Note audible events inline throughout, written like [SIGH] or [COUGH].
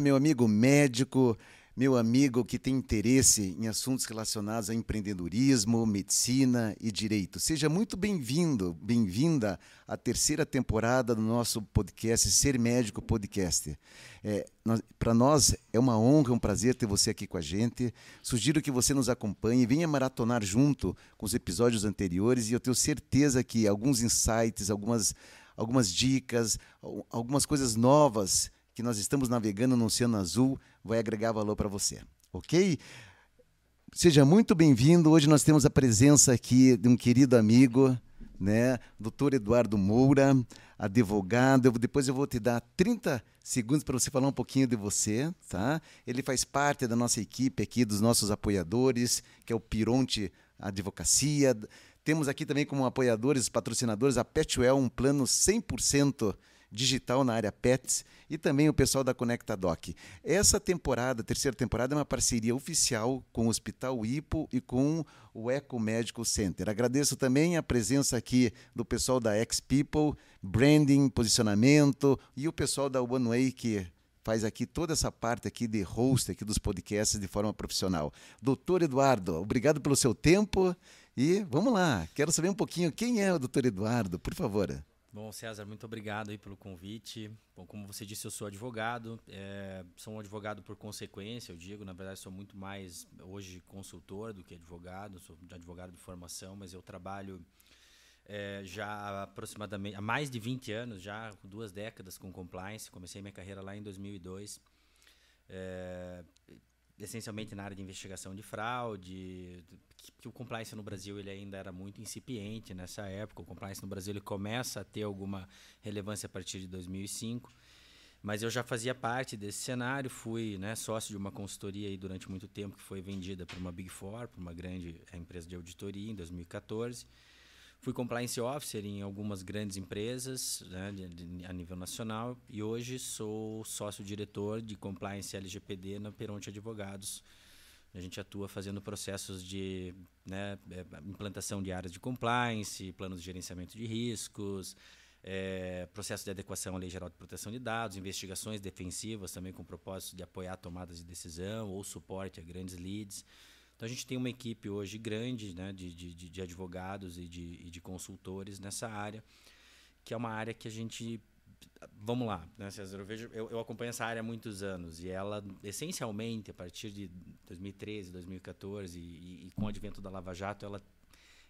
Meu amigo médico, meu amigo que tem interesse em assuntos relacionados a empreendedorismo, medicina e direito. Seja muito bem-vindo, bem-vinda à terceira temporada do nosso podcast Ser Médico Podcast. É, Para nós é uma honra, um prazer ter você aqui com a gente. Sugiro que você nos acompanhe, venha maratonar junto com os episódios anteriores e eu tenho certeza que alguns insights, algumas, algumas dicas, algumas coisas novas que nós estamos navegando no Oceano Azul vai agregar valor para você, ok? Seja muito bem-vindo. Hoje nós temos a presença aqui de um querido amigo, né? Doutor Eduardo Moura, advogado. Depois eu vou te dar 30 segundos para você falar um pouquinho de você, tá? Ele faz parte da nossa equipe aqui, dos nossos apoiadores, que é o Pironte Advocacia. Temos aqui também como apoiadores, patrocinadores, a Petwell, um plano 100% digital na área pets e também o pessoal da Conecta Doc. Essa temporada, terceira temporada, é uma parceria oficial com o Hospital Ipo e com o Eco Medical Center. Agradeço também a presença aqui do pessoal da X People, branding, posicionamento e o pessoal da One Way que faz aqui toda essa parte aqui de host aqui dos podcasts de forma profissional. Doutor Eduardo, obrigado pelo seu tempo e vamos lá. Quero saber um pouquinho quem é o Doutor Eduardo, por favor. Bom, César, muito obrigado aí pelo convite. Bom, como você disse, eu sou advogado. É, sou um advogado por consequência, eu digo. Na verdade, sou muito mais hoje consultor do que advogado. Sou advogado de formação, mas eu trabalho é, já há aproximadamente há mais de 20 anos, já duas décadas com compliance. Comecei minha carreira lá em 2002. É, essencialmente na área de investigação de fraude, que, o compliance no Brasil ele ainda era muito incipiente nessa época. O compliance no Brasil ele começa a ter alguma relevância a partir de 2005. Mas eu já fazia parte desse cenário, fui né, sócio de uma consultoria aí durante muito tempo que foi vendida para uma Big Four, para uma grande empresa de auditoria em 2014. Fui compliance officer em algumas grandes empresas né, de, de, a nível nacional e hoje sou sócio-diretor de compliance LGPD na Peronte Advogados. A gente atua fazendo processos de né, é, implantação de áreas de compliance, planos de gerenciamento de riscos, é, processo de adequação à Lei Geral de Proteção de Dados, investigações defensivas também com o propósito de apoiar tomadas de decisão ou suporte a grandes leads. Então a gente tem uma equipe hoje grande né, de, de, de advogados e de, e de consultores nessa área, que é uma área que a gente vamos lá, né, César? Eu, vejo, eu, eu, acompanho essa área há muitos anos e ela, essencialmente, a partir de 2013, 2014 e, e, com o advento da Lava Jato, ela,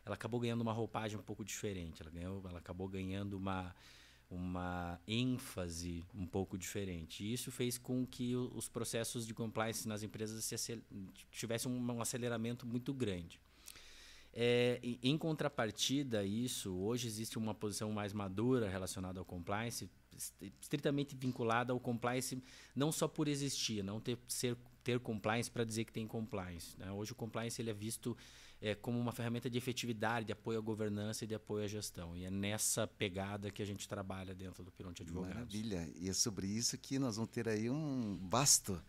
ela acabou ganhando uma roupagem um pouco diferente. Ela, ganhou, ela acabou ganhando uma, uma ênfase um pouco diferente. E isso fez com que os processos de compliance nas empresas tivessem um aceleramento muito grande. É, em contrapartida a isso, hoje existe uma posição mais madura relacionada ao compliance, estritamente vinculada ao compliance, não só por existir, não ter, ser, ter compliance para dizer que tem compliance. Né? Hoje o compliance ele é visto é, como uma ferramenta de efetividade, de apoio à governança e de apoio à gestão. E é nessa pegada que a gente trabalha dentro do Pironte Advogados. Maravilha. E é sobre isso que nós vamos ter aí um vasto,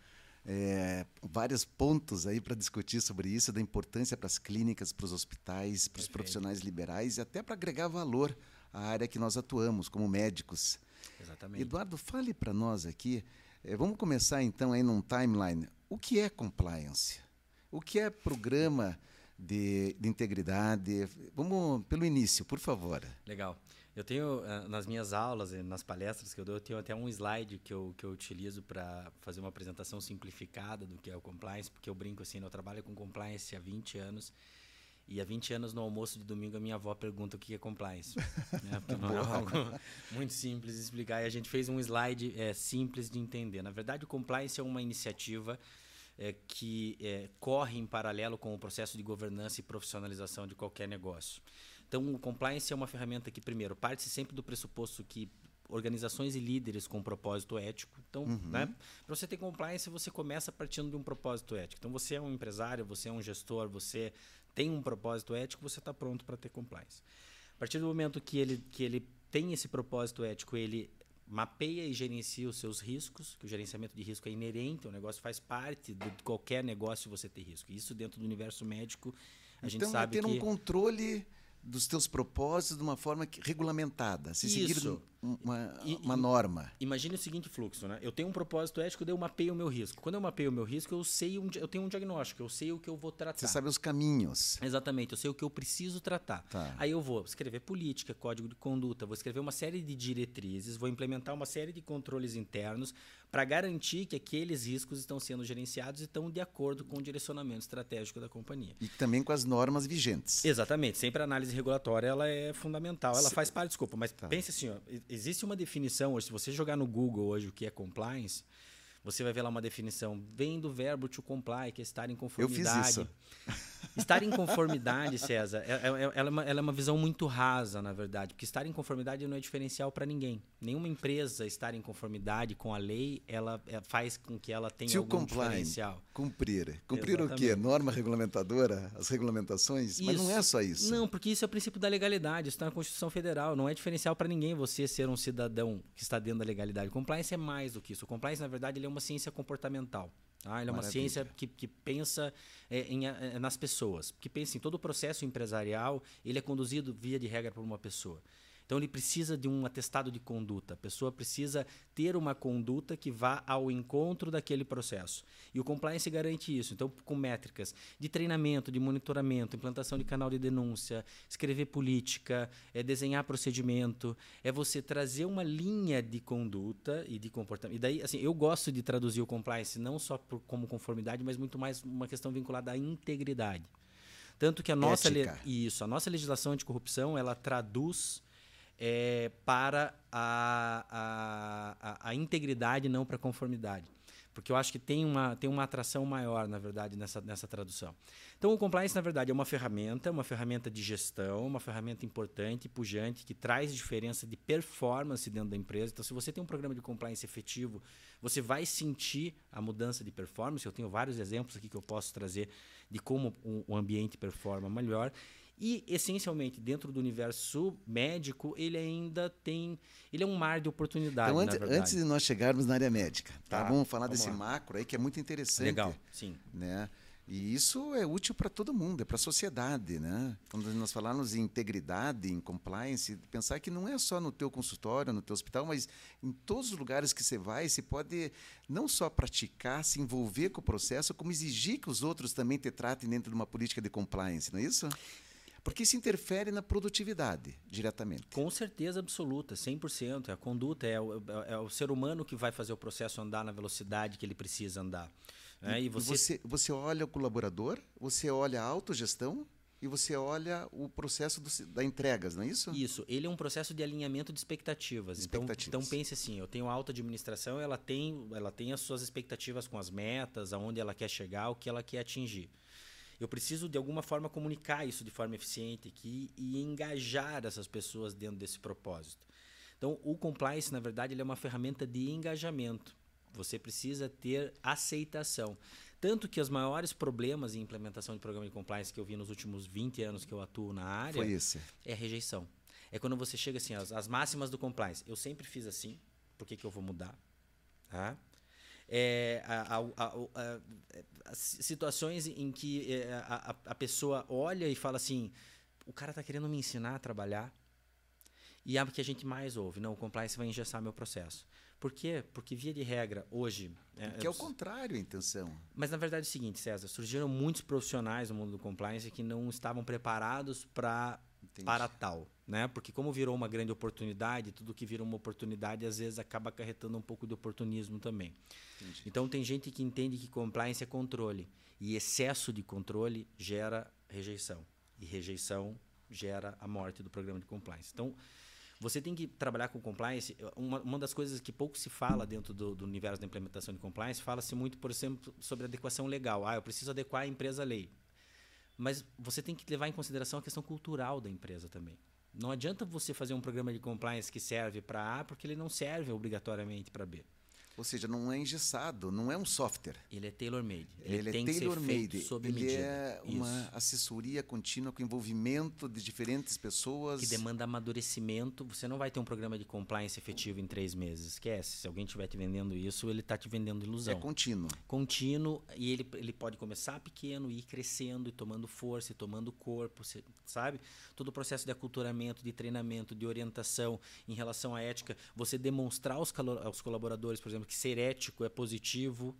é, vários pontos aí para discutir sobre isso, da importância para as clínicas, para os hospitais, para os profissionais liberais e até para agregar valor à área que nós atuamos como médicos. Exatamente. Eduardo, fale para nós aqui. É, vamos começar então aí num timeline. O que é compliance? O que é programa de, de integridade. Vamos pelo início, por favor. Legal. Eu tenho, eh, nas minhas aulas, nas palestras que eu dou, eu tenho até um slide que eu, que eu utilizo para fazer uma apresentação simplificada do que é o compliance, porque eu brinco assim, eu trabalho com compliance há 20 anos, e há 20 anos no almoço de domingo a minha avó pergunta o que é compliance. [LAUGHS] né? Porque não é algo muito simples de explicar. E a gente fez um slide é, simples de entender. Na verdade, o compliance é uma iniciativa é, que é, corre em paralelo com o processo de governança e profissionalização de qualquer negócio. Então, o compliance é uma ferramenta que, primeiro, parte sempre do pressuposto que organizações e líderes com um propósito ético. Então, uhum. né, para você ter compliance, você começa partindo de um propósito ético. Então, você é um empresário, você é um gestor, você tem um propósito ético, você está pronto para ter compliance. A partir do momento que ele, que ele tem esse propósito ético, ele mapeia e gerencia os seus riscos, que o gerenciamento de risco é inerente, o negócio faz parte de qualquer negócio você ter risco. Isso dentro do universo médico, a então, gente sabe é ter que... um controle dos teus propósitos de uma forma que, regulamentada, se seguir uma, uma norma. Imagine o seguinte fluxo, né? Eu tenho um propósito ético, eu mapeio o meu risco. Quando eu mapeio o meu risco, eu sei um, eu tenho um diagnóstico, eu sei o que eu vou tratar. Você sabe os caminhos. Exatamente, eu sei o que eu preciso tratar. Tá. Aí eu vou escrever política, código de conduta, vou escrever uma série de diretrizes, vou implementar uma série de controles internos para garantir que aqueles riscos estão sendo gerenciados e estão de acordo com o direcionamento estratégico da companhia. E também com as normas vigentes. Exatamente. Sempre a análise regulatória ela é fundamental. Ela Se... faz parte, desculpa, mas tá. pense assim, ó, existe uma definição hoje, se você jogar no Google hoje o que é compliance, você vai ver lá uma definição, vem do verbo to comply, que é estar em conformidade. Eu fiz isso. [LAUGHS] Estar em conformidade, César, é, é, é, ela, é uma, ela é uma visão muito rasa, na verdade, porque estar em conformidade não é diferencial para ninguém. Nenhuma empresa estar em conformidade com a lei, ela faz com que ela tenha to algum comply, diferencial. Cumprir. Cumprir Exatamente. o quê? Norma regulamentadora, as regulamentações? Isso. Mas não é só isso. Não, porque isso é o princípio da legalidade, isso está na Constituição Federal. Não é diferencial para ninguém você ser um cidadão que está dentro da legalidade. Compliance é mais do que isso. O compliance, na verdade, ele é uma ciência comportamental. Tá? Ele é uma ciência que, que pensa é, em, é, nas pessoas, que pensa em todo o processo empresarial, ele é conduzido via de regra por uma pessoa. Então ele precisa de um atestado de conduta. A pessoa precisa ter uma conduta que vá ao encontro daquele processo. E o compliance garante isso. Então, com métricas de treinamento, de monitoramento, implantação de canal de denúncia, escrever política, é desenhar procedimento, é você trazer uma linha de conduta e de comportamento. E daí, assim, eu gosto de traduzir o compliance não só por, como conformidade, mas muito mais uma questão vinculada à integridade. Tanto que a nossa isso, a nossa legislação anticorrupção, ela traduz é, para a, a, a, integridade, não para a conformidade. Porque eu acho que tem uma, tem uma atração maior, na verdade, nessa, nessa tradução. Então, o compliance, na verdade, é uma ferramenta, uma ferramenta de gestão, uma ferramenta importante, pujante, que traz diferença de performance dentro da empresa. Então, se você tem um programa de compliance efetivo, você vai sentir a mudança de performance. Eu tenho vários exemplos aqui que eu posso trazer de como o ambiente performa melhor. E, essencialmente, dentro do universo médico, ele ainda tem. Ele é um mar de oportunidade. Então, antes, antes de nós chegarmos na área médica, tá? tá vamos falar vamos desse lá. macro aí que é muito interessante. Legal, sim. Né? E isso é útil para todo mundo, é para a sociedade, né? Quando nós falamos em integridade, em compliance, pensar que não é só no teu consultório, no teu hospital, mas em todos os lugares que você vai, você pode não só praticar, se envolver com o processo, como exigir que os outros também te tratem dentro de uma política de compliance, não é isso? Porque isso interfere na produtividade diretamente. Com certeza absoluta, 100%. É a conduta, é o, é o ser humano que vai fazer o processo andar na velocidade que ele precisa andar. É, e você... você... você olha o colaborador, você olha a autogestão e você olha o processo do, da entregas, não é isso? Isso. Ele é um processo de alinhamento de expectativas. expectativas. Então, então pense assim, eu tenho a alta administração, ela tem, ela tem as suas expectativas com as metas, aonde ela quer chegar, o que ela quer atingir. Eu preciso, de alguma forma, comunicar isso de forma eficiente aqui e engajar essas pessoas dentro desse propósito. Então, o compliance, na verdade, ele é uma ferramenta de engajamento. Você precisa ter aceitação. Tanto que os maiores problemas em implementação de programa de compliance que eu vi nos últimos 20 anos que eu atuo na área é a rejeição. É quando você chega assim, as, as máximas do compliance. Eu sempre fiz assim, por que, que eu vou mudar? Tá? É, a, a, a, situações em que é, a, pessoa olha e fala assim: o cara está querendo me ensinar a trabalhar. E é o que a gente mais ouve: não, o compliance vai engessar meu processo. Por quê? Porque, via de regra, hoje. É, que é o contrário a intenção. Mas, na verdade, é o seguinte, César: surgiram muitos profissionais no mundo do compliance que não estavam preparados para para tal, né? Porque como virou uma grande oportunidade, tudo que vira uma oportunidade às vezes acaba acarretando um pouco de oportunismo também. Entendi. Então tem gente que entende que compliance é controle e excesso de controle gera rejeição e rejeição gera a morte do programa de compliance. Então você tem que trabalhar com compliance. Uma, uma das coisas que pouco se fala dentro do, do universo da implementação de compliance, fala-se muito, por exemplo, sobre adequação legal. Ah, eu preciso adequar a empresa à lei. Mas você tem que levar em consideração a questão cultural da empresa também. Não adianta você fazer um programa de compliance que serve para A, porque ele não serve obrigatoriamente para B. Ou seja, não é engessado, não é um software. Ele é tailor-made. Ele, ele, é tailor-made. Ele medida. é uma Isso. assessoria contínua com envolvimento de diferentes pessoas. Que demanda amadurecimento. Você não vai ter um programa de compliance efetivo em três meses. Esquece. Se alguém estiver te vendendo isso, ele está te vendendo ilusão. É contínuo. Contínuo. E ele, ele pode começar pequeno, ir crescendo, e tomando força, e tomando corpo, sabe? Todo o processo de aculturamento, de treinamento, de orientação em relação à ética. Você demonstrar aos, aos colaboradores, por exemplo, que ser ético é positivo.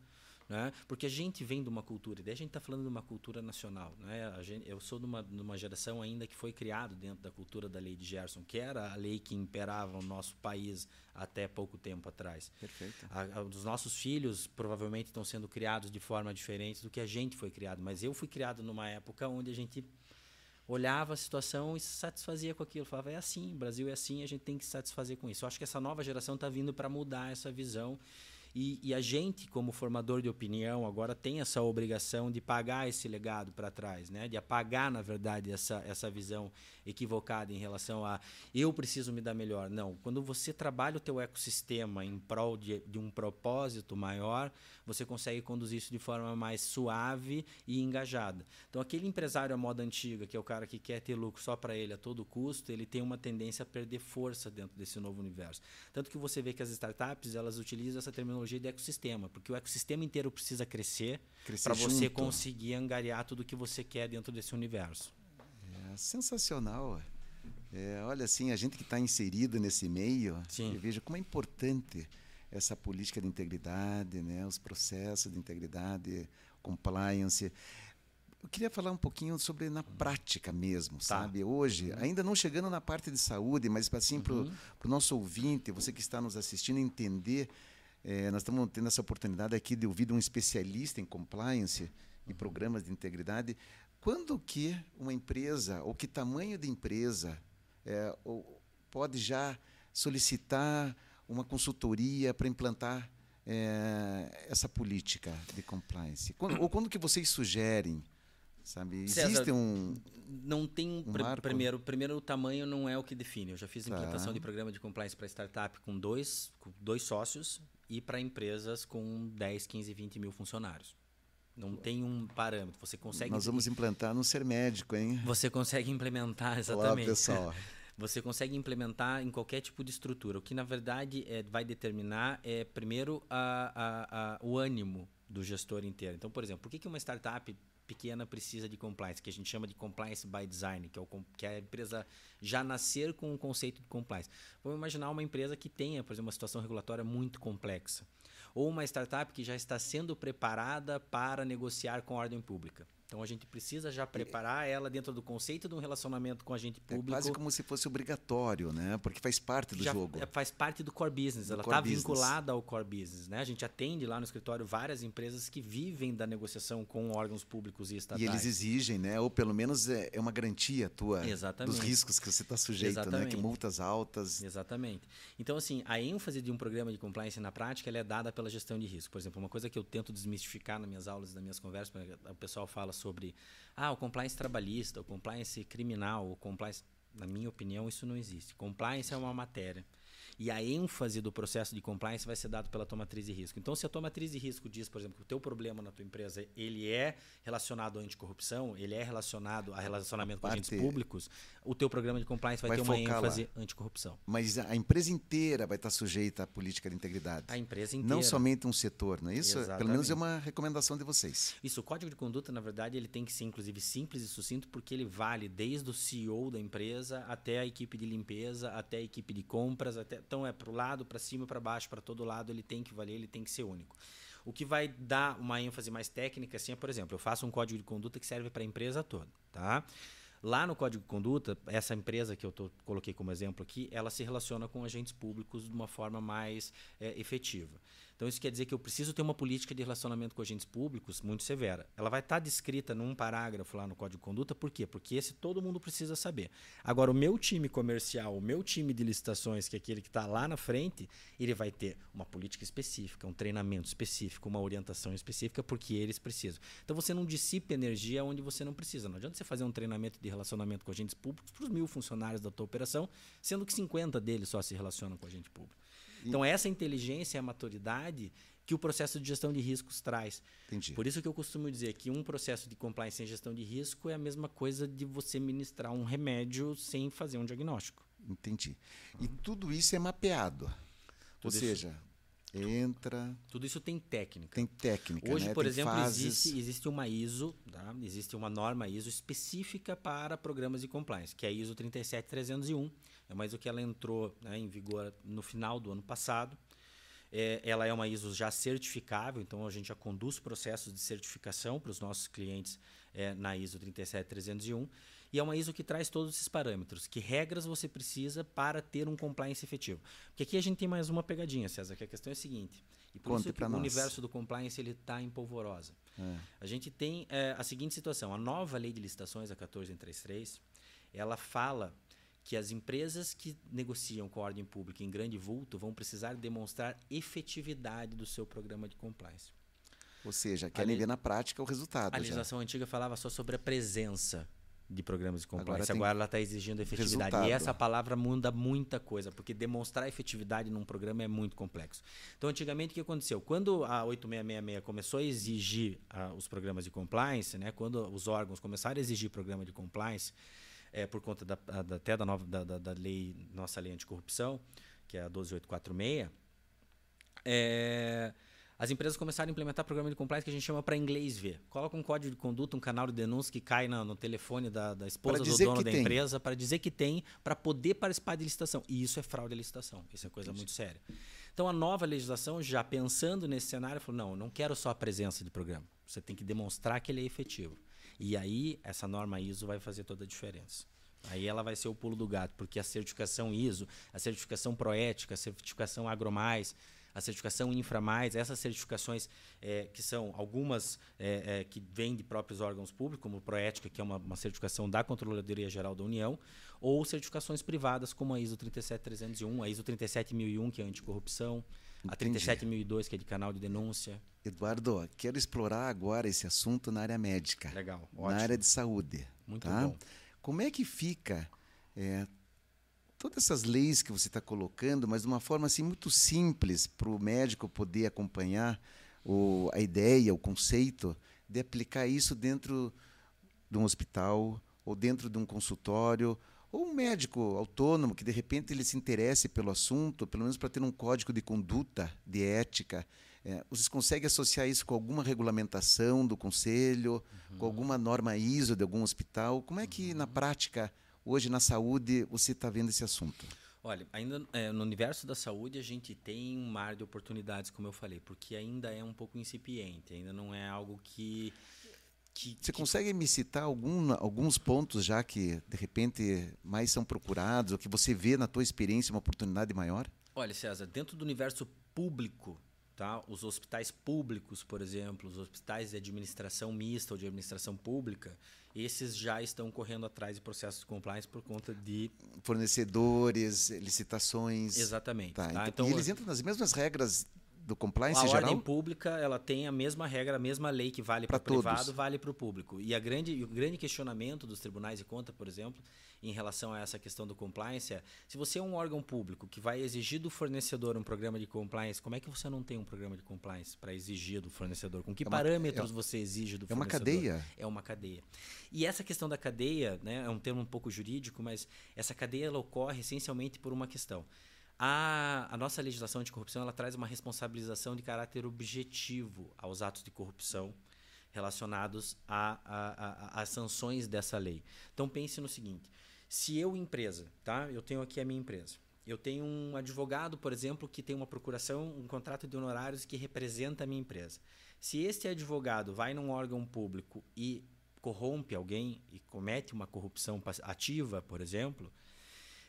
Né? Porque a gente vem de uma cultura, e daí a gente está falando de uma cultura nacional. Né? Gente, eu sou de uma, de uma geração ainda que foi criado dentro da cultura da lei de Gerson, que era a lei que imperava o nosso país até pouco tempo atrás. Perfeito. A, a, os nossos filhos provavelmente estão sendo criados de forma diferente do que a gente foi criado, mas eu fui criado numa época onde a gente olhava a situação e se satisfazia com aquilo. Falava, é assim, o Brasil é assim, a gente tem que se satisfazer com isso. Eu acho que essa nova geração está vindo para mudar essa visão e, e, a gente, como formador de opinião, agora tem essa obrigação de pagar esse legado para trás, né? de apagar, na verdade, essa, essa visão equivocada em relação a eu preciso me dar melhor. Não, quando você trabalha o teu ecossistema em prol de, de um propósito maior, você consegue conduzir isso de forma mais suave e engajada. Então, aquele empresário à moda antiga, que é o cara que quer ter lucro só para ele a todo custo, ele tem uma tendência a perder força dentro desse novo universo. Tanto que você vê que as startups, elas utilizam essa terminologia de ecossistema, porque o ecossistema inteiro precisa crescer para você conseguir angariar tudo que você quer dentro desse universo. É sensacional. É, olha assim, a gente que está inserido nesse meio, Sim. eu vejo como é importante essa política de integridade, né, os processos de integridade, compliance. Eu queria falar um pouquinho sobre na prática mesmo, tá. sabe? Hoje, uhum. ainda não chegando na parte de saúde, mas assim uhum. para o nosso ouvinte, você que está nos assistindo, entender. É, nós estamos tendo essa oportunidade aqui de ouvir um especialista em compliance e programas de integridade. Quando que uma empresa, ou que tamanho de empresa, é, pode já solicitar uma consultoria para implantar é, essa política de compliance? Quando, ou quando que vocês sugerem? Sabe? Existe César, um. Não tem um. um primeiro, primeiro, o tamanho não é o que define. Eu já fiz tá. implantação de programa de compliance para startup com dois, com dois sócios e para empresas com 10, 15, 20 mil funcionários. Não tem um parâmetro. Você consegue. Nós vamos implantar no ser médico, hein? Você consegue implementar exatamente. Olá, pessoal. [LAUGHS] você consegue implementar em qualquer tipo de estrutura. O que, na verdade, é, vai determinar é, primeiro, a, a, a, o ânimo do gestor inteiro. Então, por exemplo, por que, que uma startup pequena precisa de compliance, que a gente chama de compliance by design, que é, o, que é a empresa já nascer com o conceito de compliance? Vamos imaginar uma empresa que tenha, por exemplo, uma situação regulatória muito complexa. Ou uma startup que já está sendo preparada para negociar com ordem pública. Então a gente precisa já preparar ela dentro do conceito de um relacionamento com a gente público. É quase como se fosse obrigatório, né? Porque faz parte do já jogo. É, faz parte do core business. Do ela está vinculada ao core business, né? A gente atende lá no escritório várias empresas que vivem da negociação com órgãos públicos e estatais. E eles exigem, né? Ou pelo menos é, é uma garantia tua Exatamente. dos riscos que você está sujeito, Exatamente. né? Que multas altas. Exatamente. Então assim, a ênfase de um programa de compliance na prática ela é dada pela gestão de risco. Por exemplo, uma coisa que eu tento desmistificar nas minhas aulas, nas minhas conversas, o pessoal fala sobre ah, o compliance trabalhista, o compliance criminal, o compliance. Na minha opinião, isso não existe. Compliance é uma matéria e a ênfase do processo de compliance vai ser dado pela tua matriz de risco. Então, se a tua matriz de risco diz, por exemplo, que o teu problema na tua empresa ele é relacionado à anticorrupção, ele é relacionado a relacionamento com agentes públicos, o teu programa de compliance vai, vai ter uma ênfase lá. anticorrupção. Mas a empresa inteira vai estar sujeita à política de integridade. A empresa inteira. Não somente um setor, não é isso? Exatamente. Pelo menos é uma recomendação de vocês. Isso, o código de conduta, na verdade, ele tem que ser inclusive simples e sucinto porque ele vale desde o CEO da empresa até a equipe de limpeza, até a equipe de compras, até então é para o lado, para cima, para baixo, para todo lado, ele tem que valer, ele tem que ser único. O que vai dar uma ênfase mais técnica, assim, é, por exemplo, eu faço um código de conduta que serve para a empresa toda, tá? Lá no código de conduta, essa empresa que eu tô, coloquei como exemplo aqui, ela se relaciona com agentes públicos de uma forma mais é, efetiva. Então, isso quer dizer que eu preciso ter uma política de relacionamento com agentes públicos muito severa. Ela vai estar descrita num parágrafo lá no Código de Conduta, por quê? Porque esse todo mundo precisa saber. Agora, o meu time comercial, o meu time de licitações, que é aquele que está lá na frente, ele vai ter uma política específica, um treinamento específico, uma orientação específica, porque eles precisam. Então, você não dissipa energia onde você não precisa. Não adianta você fazer um treinamento de relacionamento com agentes públicos para os mil funcionários da tua operação, sendo que 50 deles só se relacionam com agente público. Então, essa inteligência e a maturidade que o processo de gestão de riscos traz. Entendi. Por isso que eu costumo dizer que um processo de compliance sem gestão de risco é a mesma coisa de você ministrar um remédio sem fazer um diagnóstico. Entendi. E tudo isso é mapeado. Ou Tudo isso- seja, entra, Tudo isso tem técnica. tem técnica, Hoje, né? por tem exemplo, fases. existe, existe uma ISO, tá? existe uma norma ISO específica para programas de compliance, que é a ISO 37301. É uma ISO que ela entrou né, em vigor no final do ano passado. É, ela é uma ISO já certificável, então a gente já conduz processos de certificação para os nossos clientes é, na ISO 37301. E é uma ISO que traz todos esses parâmetros. Que regras você precisa para ter um compliance efetivo? Porque aqui a gente tem mais uma pegadinha, César, que a questão é a seguinte. E por Conte isso que o nós. universo do compliance ele está em polvorosa. É. A gente tem é, a seguinte situação: a nova lei de licitações, a 14133, ela fala que as empresas que negociam com a ordem pública em grande vulto vão precisar demonstrar efetividade do seu programa de compliance. Ou seja, querem ver na prática o resultado. A já. legislação antiga falava só sobre a presença de programas de compliance. tem Agora, ela está exigindo efetividade. resultado. E essa palavra muda muita coisa, porque demonstrar efetividade num programa é muito complexo. Então, antigamente, o que aconteceu? Quando a 8666 começou a exigir ah, os programas de compliance, né, quando os órgãos começaram a exigir programa de compliance, é, por conta da, da- até da, nova, da, da- da lei, nossa lei anticorrupção, que é a 12846, é, as empresas começaram a implementar programa de compliance que a gente chama para inglês ver. Coloca um código de conduta, um canal de denúncia que cai na- no telefone da, da esposa do dono da tem. empresa para dizer que tem, para poder participar de licitação. E isso é fraude à licitação. Isso é coisa muito séria. Então a nova legislação, já pensando nesse cenário, falou: não, não quero só a presença de programa. Você tem que demonstrar que ele é efetivo. E aí, essa norma ISO vai fazer toda a diferença. Aí ela vai ser o pulo do gato, porque a certificação ISO, a certificação Proética, a certificação AgroMais, a certificação InfraMais, essas certificações eh, que são algumas eh, eh, que vêm de próprios órgãos públicos, como o Proética, que é uma, uma certificação da Controladoria Geral da União, ou certificações privadas, como a ISO 37301, a ISO 37001, que é anticorrupção, a Entendi. 37002, que é de canal de denúncia. Eduardo, quero explorar agora esse assunto na área médica, Legal, na ótimo. área de saúde. Muito tá? bom. Como é que fica é, todas essas leis que você está colocando, mas de uma forma assim muito simples para o médico poder acompanhar o, a ideia, o conceito de aplicar isso dentro de um hospital ou dentro de um consultório ou um médico autônomo que de repente ele se interesse pelo assunto, pelo menos para ter um código de conduta, de ética. É, vocês conseguem associar isso com alguma regulamentação do conselho, com alguma norma ISO de algum hospital? Como é que na prática hoje na saúde você está vendo esse assunto? Olha, ainda é, no universo da saúde a gente tem um mar de oportunidades, como eu falei, porque ainda é um pouco incipiente, ainda não é algo que. que, Você que- consegue me citar algum, alguns pontos já que de repente mais são procurados ou que você vê na tua experiência uma oportunidade maior? Olha, César, dentro do universo público, tá? os hospitais públicos, por exemplo, os hospitais de administração mista ou de administração pública, esses já estão correndo atrás de processos de compliance por conta de. Fornecedores, licitações. Exatamente. Tá, tá? então, e eles entram nas mesmas regras do compliance a geral? ordem pública ela tem a mesma regra, a mesma lei que vale para o privado, todos. vale para o público. E a grande, o grande questionamento dos tribunais de conta, por exemplo, em relação a essa questão do compliance é: se você é um órgão público que vai exigir do fornecedor um programa de compliance, como é que você não tem um programa de compliance para exigir do fornecedor? Com que É uma- parâmetros você exige do É uma fornecedor? cadeia. É uma cadeia. E essa questão da cadeia, né, é um termo um pouco jurídico, mas essa cadeia ela ocorre essencialmente por uma questão. A, a nossa legislação de corrupção ela traz uma responsabilização de caráter objetivo aos atos de corrupção relacionados às sanções dessa lei. Então pense no seguinte: se eu empresa, tá? Eu tenho aqui a minha empresa. Eu tenho um advogado, por exemplo, que tem uma procuração, um contrato de honorários que representa a minha empresa. Se este advogado vai num órgão público e corrompe alguém e comete uma corrupção ativa, por exemplo,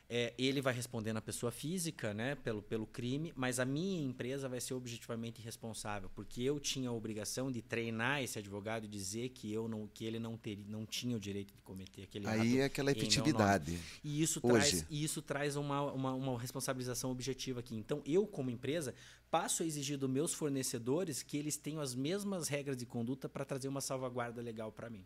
é, ele vai responder na pessoa física, né, pelo, pelo crime, mas a minha empresa vai ser objetivamente responsável, porque eu tinha a obrigação de treinar esse advogado e dizer que eu não, que ele não teria, não tinha o direito de cometer aquele. Aí é aquela efetividade. E isso Hoje. traz, e isso traz uma, uma, uma responsabilização objetiva aqui. Então, eu, como empresa, passo a exigir dos meus fornecedores que eles tenham as mesmas regras de conduta para trazer uma salvaguarda legal para mim.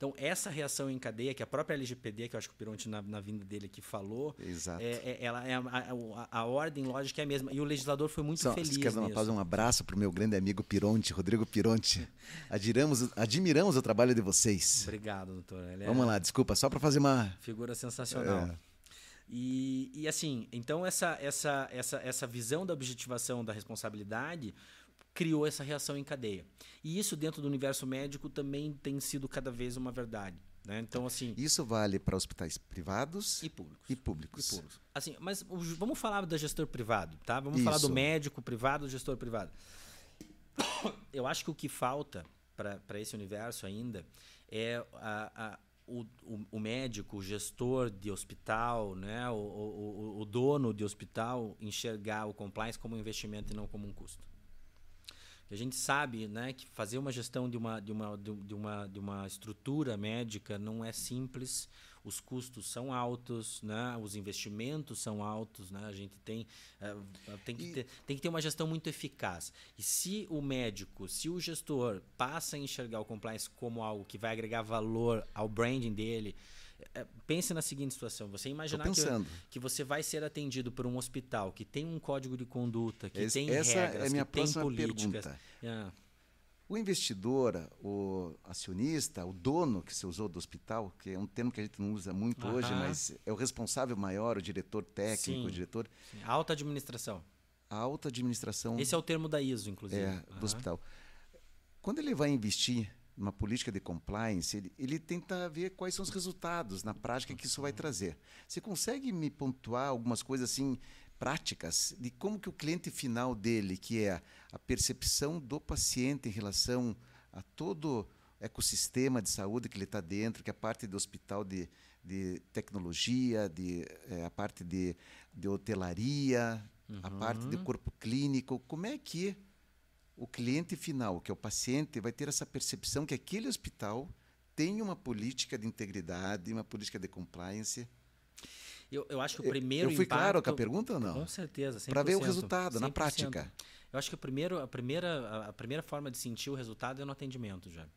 Então, essa reação em cadeia, que a própria LGPD, que eu acho que o Pironte, na, na vinda dele aqui, falou, Exato. é, é, ela, é a, a, a, ordem lógica é a mesma. E o legislador foi muito Só, feliz. Quer uma pausa, um abraço para o meu grande amigo Pironte, Rodrigo Pironte. Admiramos, admiramos o trabalho de vocês. Obrigado, doutor. Ele Vamos é lá, desculpa, só para fazer uma. Figura sensacional. É. E, e assim, então essa, essa, essa, essa visão da objetivação da responsabilidade criou essa reação em cadeia. E isso dentro do universo médico também tem sido cada vez uma verdade. Né? Então, assim. Isso vale para hospitais privados e públicos. E públicos. E públicos. Assim, mas vamos falar do gestor privado, tá? Vamos isso. falar do médico privado, do gestor privado. [COUGHS] Eu acho que o que falta para esse universo ainda é a, a o, o, médico, o gestor de hospital, né, o, o, o, dono de hospital enxergar o compliance como um investimento e não como um custo. A gente sabe né, que fazer uma gestão de uma, de, uma, de, uma, de uma estrutura médica não é simples, os custos são altos, né? os investimentos são altos, né? a gente tem, uh, tem, que ter, tem que ter uma gestão muito eficaz. E se o médico, se o gestor passa a enxergar o compliance como algo que vai agregar valor ao branding dele, é, pense na seguinte situação: você imaginar que, que, você vai ser atendido por um hospital que tem um código de conduta, que Esse, tem essa regras, é a minha que tem políticas. Yeah. O investidor, o acionista, o dono que você usou do hospital, que é um termo que a gente não usa muito hoje, mas é o responsável maior, o diretor técnico, Sim. o diretor. Sim. Alta administração. A alta administração. Esse é o termo da ISO, inclusive. É, do hospital. Quando ele vai investir numa política de compliance, ele, ele, tenta ver quais são os resultados na prática que isso vai trazer. Você consegue me pontuar algumas coisas assim práticas de como que o cliente final dele, que é a percepção do paciente em relação a todo o ecossistema de saúde que ele está dentro, que é a parte do hospital de, de tecnologia, de, é, a parte de, de hotelaria, uhum. a parte de corpo clínico, como é que o cliente final, que é o paciente, vai ter essa percepção que aquele hospital tem uma política de integridade, uma política de compliance. Eu, eu acho que o primeiro Eu fui impacto, claro com a pergunta ou não? Com certeza, Para ver o resultado 100%. na prática. Eu acho que o primeiro, a, primeira, a primeira forma de sentir o resultado é no atendimento já.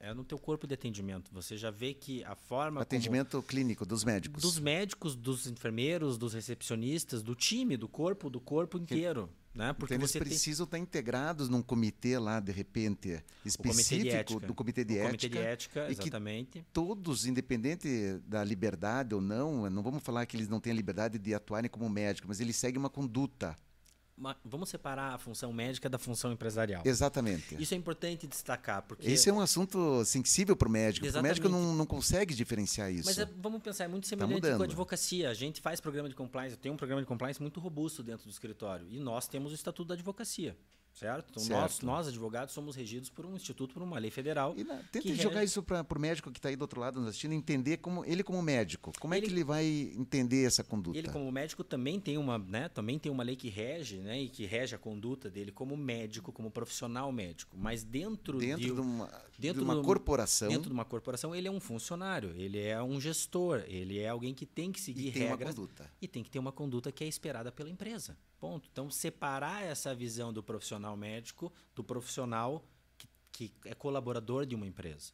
É no teu corpo de atendimento. Você já vê que a forma atendimento como, clínico dos médicos, dos médicos, dos enfermeiros, dos recepcionistas, do time, do corpo, do corpo inteiro. Né? Porque então, eles precisam tem... estar integrados num comitê lá, de repente, específico comitê do comitê de o ética. Comitê de ética, exatamente. todos, independente da liberdade ou não, não vamos falar que eles não têm a liberdade de atuarem como médicos, mas eles seguem uma conduta. Vamos separar a função médica da função empresarial. Exatamente. Isso é importante destacar. porque Esse é um assunto sensível para o médico. O médico não, não consegue diferenciar isso. Mas é, vamos pensar, é muito semelhante tá com a advocacia. A gente faz programa de compliance, tem um programa de compliance muito robusto dentro do escritório. E nós temos o Estatuto da Advocacia. Certo? Então, certo. Nós, nós, advogados, somos regidos por um instituto, por uma lei federal. E na, tenta jogar rege... isso para o médico que está aí do outro lado nos assistindo, entender como ele como médico, como ele, é que ele vai entender essa conduta? Ele como médico também tem uma, né, também tem uma lei que rege, né, e que rege a conduta dele como médico, como profissional médico. Mas dentro, dentro de, de uma, dentro de uma do, corporação, dentro de uma corporação, ele é um funcionário, ele é um gestor, ele é alguém que tem que seguir e tem regras uma conduta. e tem que ter uma conduta que é esperada pela empresa. Ponto. Então, separar essa visão do profissional médico do profissional que, que é colaborador de uma empresa.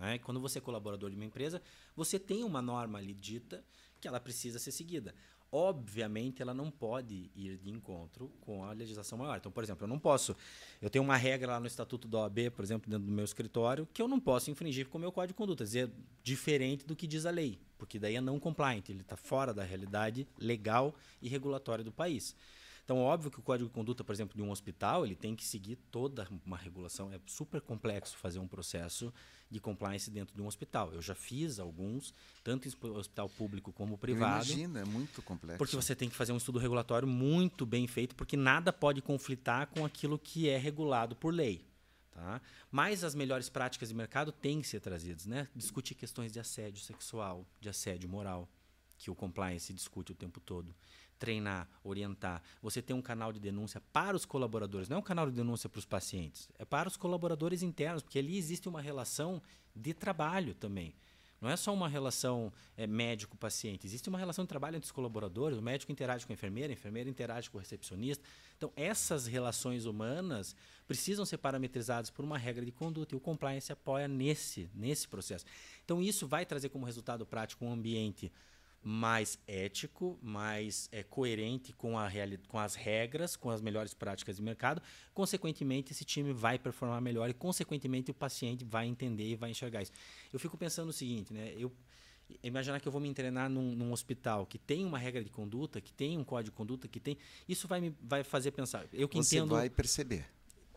Né? Quando você é colaborador de uma empresa, você tem uma norma ali dita que ela precisa ser seguida. Obviamente, ela não pode ir de encontro com a legislação maior. Então, por exemplo, eu não posso. Eu tenho uma regra lá no Estatuto da OAB, por exemplo, dentro do meu escritório, que eu não posso infringir com o meu código de conduta, dizer diferente do que diz a lei, porque daí é não compliant, ele está fora da realidade legal e regulatória do país. Então, óbvio que o código de conduta, por exemplo, de um hospital, ele tem que seguir toda uma regulação. É super complexo fazer um processo de compliance dentro de um hospital. Eu já fiz alguns, tanto em hospital público como privado. Imagina, é muito complexo. Porque você tem que fazer um estudo regulatório muito bem feito, porque nada pode conflitar com aquilo que é regulado por lei. Tá? Mas as melhores práticas de mercado têm que ser trazidas. Né? Discutir questões de assédio sexual, de assédio moral, que o compliance discute o tempo todo treinar, orientar. Você tem um canal de denúncia para os colaboradores, não é um canal de denúncia para os pacientes, é para os colaboradores internos, porque ali existe uma relação de trabalho também. Não é só uma relação é, médico-paciente, existe uma relação de trabalho entre os colaboradores, o médico interage com a enfermeira, a enfermeira interage com o recepcionista. Então, essas relações humanas precisam ser parametrizadas por uma regra de conduta e o compliance apoia nesse, nesse processo. Então, isso vai trazer como resultado prático um ambiente mais ético, mais é, coerente com, a com as regras, com as melhores práticas de mercado. Consequentemente, esse time vai performar melhor e, consequentemente, o paciente vai entender e vai enxergar isso. Eu fico pensando o seguinte, né? Eu, imaginar que eu vou me treinar num, num, hospital que tem uma regra de conduta, que tem um código de conduta, que tem. Isso vai me vai fazer pensar. Eu que Você entendo. vai perceber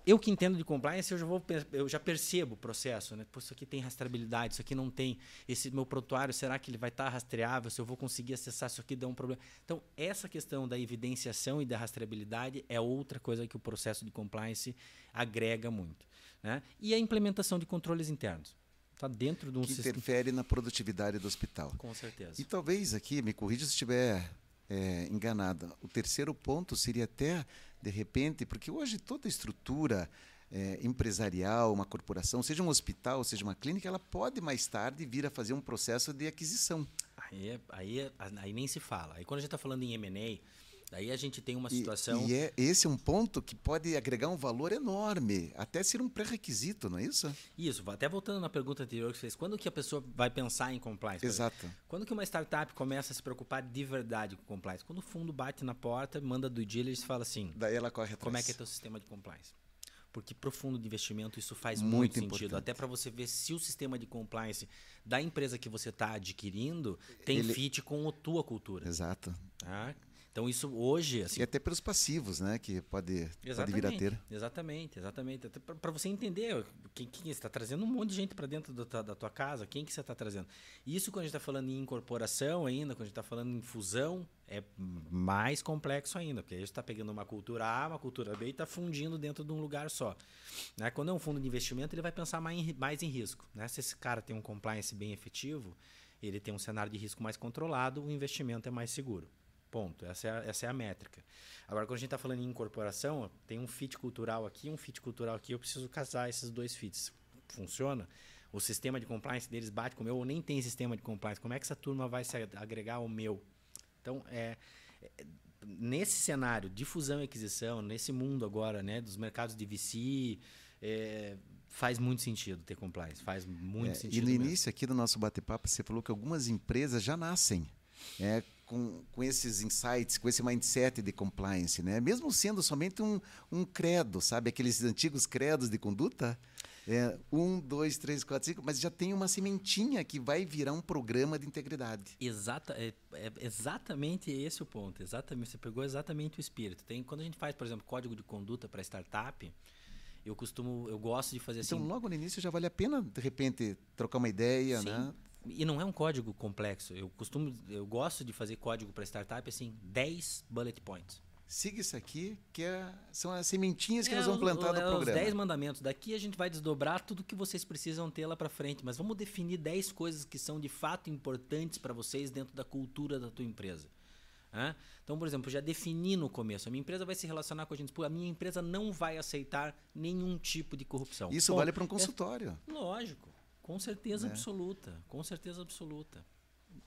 eu que entendo de compliance, eu já, vou, eu já percebo o processo. Né? Pô, isso aqui tem rastreabilidade, isso aqui não tem. Esse meu prontuário, será que ele vai estar tá rastreável? Se eu vou conseguir acessar, isso aqui dá um problema. Então, essa questão da evidenciação e da rastreabilidade é outra coisa que o processo de compliance agrega muito. Né? E a implementação de controles internos. Está dentro de um que sistema. interfere na produtividade do hospital. Com certeza. E talvez aqui, me corrija se estiver é, enganada, o terceiro ponto seria até de repente, porque hoje toda estrutura é, empresarial, uma corporação, seja um hospital, seja uma clínica, ela pode mais tarde vir a fazer um processo de aquisição. Aí, é, aí, é, aí nem se fala. Aí quando a gente está falando em M&A, Daí a gente tem uma situação. E, e é, esse é um ponto que pode agregar um valor enorme, até ser um pré-requisito, não é isso? Isso, até voltando na pergunta anterior que você fez, quando que a pessoa vai pensar em compliance? Exato. Quando que uma startup começa a se preocupar de verdade com compliance? Quando o fundo bate na porta, manda do diligence e fala assim. Daí ela corre atrás. Como é que é teu sistema de compliance? porque para o fundo de investimento isso faz muito, muito sentido. Até para você ver se o sistema de compliance da empresa que você está adquirindo tem Ele... fit com a tua cultura. Exato. Tá? Então isso hoje... Assim, e até pelos passivos, né? Que pode, pode vir a ter. Exatamente, exatamente. Para você entender quem, quem está trazendo um monte de gente para dentro do, da tua casa, quem que você está trazendo. Isso quando a gente está falando em incorporação ainda, quando a gente está falando em fusão, é mais complexo ainda, porque a gente está pegando uma cultura A, uma cultura B e está fundindo dentro de um lugar só. Né? Quando é um fundo de investimento, ele vai pensar mais em, mais em risco. Né? Se esse cara tem um compliance bem efetivo, ele tem um cenário de risco mais controlado, o investimento é mais seguro. Ponto. Essa é a, essa é a métrica. Agora, quando a gente está falando em incorporação, tem um fit cultural aqui, um fit cultural aqui, eu preciso casar esses dois fits. Funciona? O sistema de compliance deles bate com o meu ou nem tem sistema de compliance? Como é que essa turma vai se agregar ao meu? Então, é, é nesse cenário de fusão e aquisição, nesse mundo agora né, dos mercados de VC, é, faz muito sentido ter compliance. Faz muito é, sentido. E no mesmo. início aqui do nosso bate-papo, você falou que algumas empresas já nascem é, com, com esses insights, com esse mindset de compliance, né? Mesmo sendo somente um, um credo, sabe? Aqueles antigos credos de conduta. É, um, dois, três, quatro, cinco, mas já tem uma sementinha que vai virar um programa de integridade. Exata, é, é exatamente esse o ponto. Exatamente, você pegou exatamente o espírito. Tem, quando a gente faz, por exemplo, código de conduta para startup, eu costumo, eu gosto de fazer então, assim. Então, logo no início já vale a pena, de repente, trocar uma ideia, Sim. né? E não é um código complexo. Eu costumo, eu gosto de fazer código para startup assim, 10 bullet points. Siga isso aqui, que é, são as sementinhas que é, nós vamos plantar no é, programa. Os 10 mandamentos. Daqui a gente vai desdobrar tudo que vocês precisam ter lá para frente, mas vamos definir 10 coisas que são de fato importantes para vocês dentro da cultura da tua empresa. Então, por exemplo, já defini no começo, a minha empresa vai se relacionar com a gente, a minha empresa não vai aceitar nenhum tipo de corrupção. Isso Bom, vale para um consultório. É, lógico. Com certeza né? absoluta, com certeza absoluta.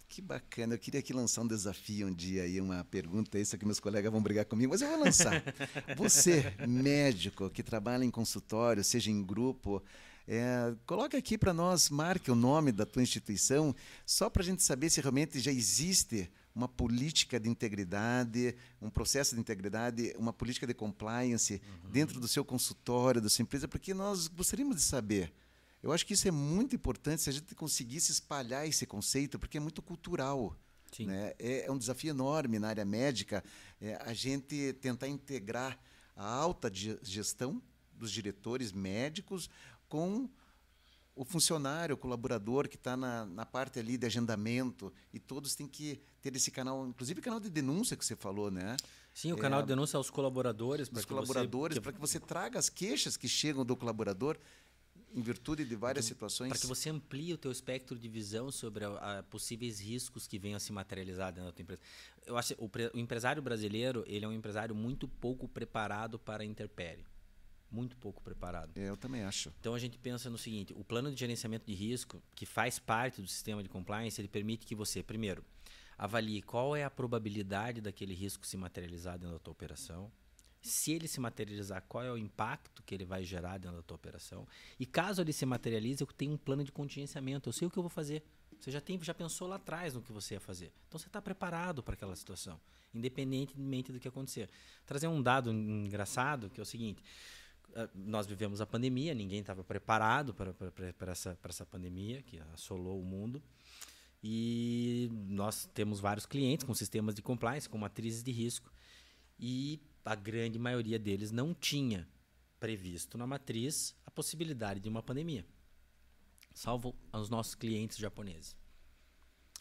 Que bacana. Eu queria aqui lançar um desafio um dia aí, uma pergunta, isso que meus colegas vão brigar comigo, mas eu vou lançar. [LAUGHS] Você, médico que trabalha em consultório, seja em grupo, é, coloca aqui para nós, marque o nome da tua instituição, só para a gente saber se realmente já existe uma política de integridade, um processo de integridade, uma política de compliance uhum. dentro do seu consultório, da sua empresa, porque nós gostaríamos de saber eu acho que isso é muito importante se a gente conseguisse espalhar esse conceito, porque é muito cultural. Né? É, é, um desafio enorme na área médica é, a gente tentar integrar a alta gestão dos diretores médicos com o funcionário, o colaborador que está na, na parte ali de agendamento e todos têm que ter esse canal, inclusive o canal de denúncia que você falou, né? Sim, o é, canal de denúncia aos colaboradores. Os colaboradores, para que você traga as queixas que chegam do colaborador em virtude de várias então, situações. Para que você amplie o teu espectro de visão sobre a, a possíveis riscos que venham a se materializar dentro da tua empresa. Eu acho o, o, empresário brasileiro ele é um empresário muito pouco preparado para a intempérie. muito pouco preparado. É, eu também acho. Então a gente pensa no seguinte: o plano de gerenciamento de risco, que faz parte do sistema de compliance, ele permite que você, primeiro, avalie qual é a probabilidade daquele risco se materializar dentro da tua operação. Se ele se materializar, qual é o impacto que ele vai gerar dentro da tua operação? E caso ele se materialize, eu tenho um plano de contingenciamento, eu sei o que eu vou fazer. Você já, tem, já pensou lá atrás no que você ia fazer. Então você está preparado para aquela situação, independentemente do que acontecer. Trazer um dado engraçado, que é o seguinte: ah, nós vivemos a pandemia, ninguém estava preparado para, para, essa, para essa pandemia que assolou o mundo. E nós temos vários clientes com sistemas de compliance, com matrizes de risco. E a grande maioria deles não tinha previsto na matriz a possibilidade de uma pandemia, salvo os nossos clientes japoneses.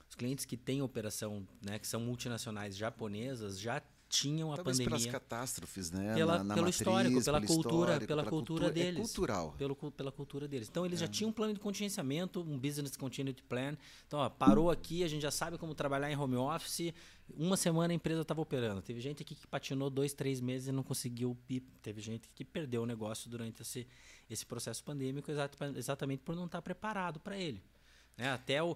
Os clientes que têm operação, né, que são multinacionais japonesas, já tinham a Talvez pandemia. pelas catástrofes, né? Pela, na, na pelo matriz, histórico, pela cultura, histórico, pela, cultura, cultura deles. É cultural. Pelo, pela cultura deles. Então eles é. já tinham um plano de contingenciamento, um business continuity plan. Então, ó, parou aqui, a gente já sabe como trabalhar em home office. Uma semana a empresa estava operando. Teve gente aqui que patinou dois, três meses e não conseguiu. Teve gente que perdeu o negócio durante esse, esse processo pandêmico exatamente por não estar preparado para ele. Né? Até o,